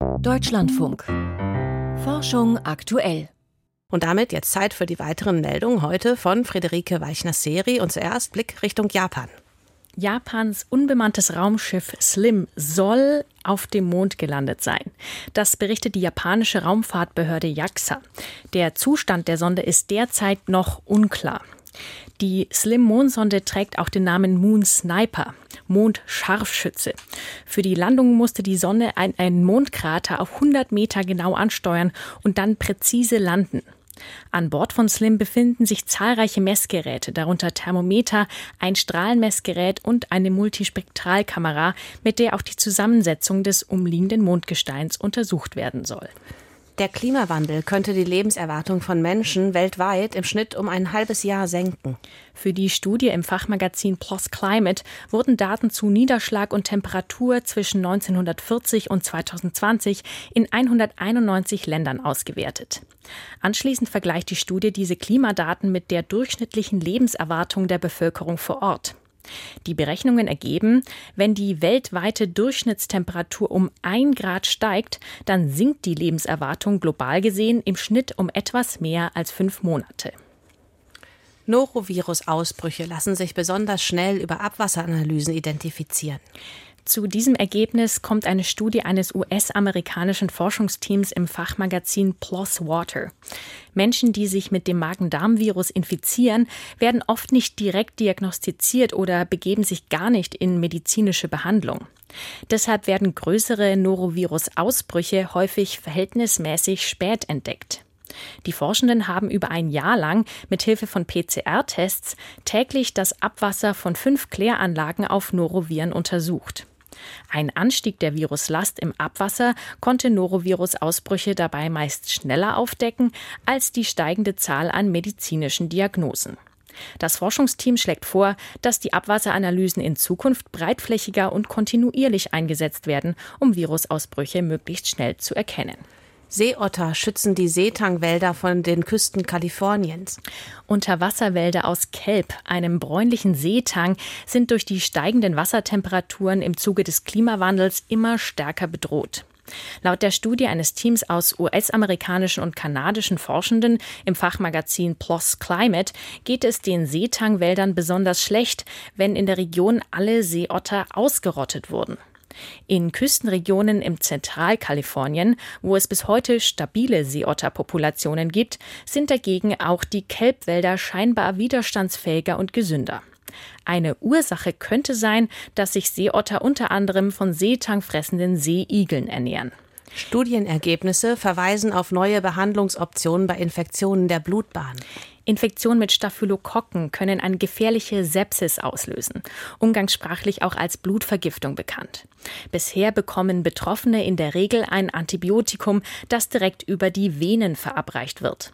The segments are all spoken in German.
Deutschlandfunk. Forschung aktuell. Und damit jetzt Zeit für die weiteren Meldungen heute von Friederike Weichner-Seri und zuerst Blick Richtung Japan. Japans unbemanntes Raumschiff Slim soll auf dem Mond gelandet sein. Das berichtet die japanische Raumfahrtbehörde JAXA. Der Zustand der Sonde ist derzeit noch unklar. Die Slim Mondsonde trägt auch den Namen Moon Sniper, Mondscharfschütze. Für die Landung musste die Sonne einen Mondkrater auf 100 Meter genau ansteuern und dann präzise landen. An Bord von Slim befinden sich zahlreiche Messgeräte, darunter Thermometer, ein Strahlenmessgerät und eine Multispektralkamera, mit der auch die Zusammensetzung des umliegenden Mondgesteins untersucht werden soll. Der Klimawandel könnte die Lebenserwartung von Menschen weltweit im Schnitt um ein halbes Jahr senken. Für die Studie im Fachmagazin PLOS Climate wurden Daten zu Niederschlag und Temperatur zwischen 1940 und 2020 in 191 Ländern ausgewertet. Anschließend vergleicht die Studie diese Klimadaten mit der durchschnittlichen Lebenserwartung der Bevölkerung vor Ort. Die Berechnungen ergeben, wenn die weltweite Durchschnittstemperatur um ein Grad steigt, dann sinkt die Lebenserwartung global gesehen im Schnitt um etwas mehr als fünf Monate. Norovirus-Ausbrüche lassen sich besonders schnell über Abwasseranalysen identifizieren. Zu diesem Ergebnis kommt eine Studie eines US-amerikanischen Forschungsteams im Fachmagazin PLOS Water. Menschen, die sich mit dem Magen-Darm-Virus infizieren, werden oft nicht direkt diagnostiziert oder begeben sich gar nicht in medizinische Behandlung. Deshalb werden größere Norovirus-Ausbrüche häufig verhältnismäßig spät entdeckt. Die Forschenden haben über ein Jahr lang mit Hilfe von PCR-Tests täglich das Abwasser von fünf Kläranlagen auf Noroviren untersucht. Ein Anstieg der Viruslast im Abwasser konnte Norovirus-Ausbrüche dabei meist schneller aufdecken als die steigende Zahl an medizinischen Diagnosen. Das Forschungsteam schlägt vor, dass die Abwasseranalysen in Zukunft breitflächiger und kontinuierlich eingesetzt werden, um Virusausbrüche möglichst schnell zu erkennen. Seeotter schützen die Seetangwälder von den Küsten Kaliforniens. Unterwasserwälder aus Kelp, einem bräunlichen Seetang, sind durch die steigenden Wassertemperaturen im Zuge des Klimawandels immer stärker bedroht. Laut der Studie eines Teams aus US-amerikanischen und kanadischen Forschenden im Fachmagazin PLOS Climate geht es den Seetangwäldern besonders schlecht, wenn in der Region alle Seeotter ausgerottet wurden. In Küstenregionen im Zentralkalifornien, wo es bis heute stabile Seeotterpopulationen gibt, sind dagegen auch die Kelbwälder scheinbar widerstandsfähiger und gesünder. Eine Ursache könnte sein, dass sich Seeotter unter anderem von seetangfressenden Seeigeln ernähren. Studienergebnisse verweisen auf neue Behandlungsoptionen bei Infektionen der Blutbahn. Infektionen mit Staphylokokken können eine gefährliche Sepsis auslösen, umgangssprachlich auch als Blutvergiftung bekannt. Bisher bekommen Betroffene in der Regel ein Antibiotikum, das direkt über die Venen verabreicht wird.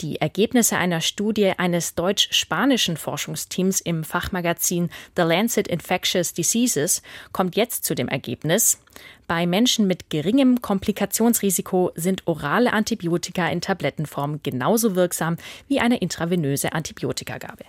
Die Ergebnisse einer Studie eines deutsch-spanischen Forschungsteams im Fachmagazin The Lancet Infectious Diseases kommt jetzt zu dem Ergebnis, bei Menschen mit geringem Komplikationsrisiko sind orale Antibiotika in Tablettenform genauso wirksam wie eine intravenöse Antibiotikagabe.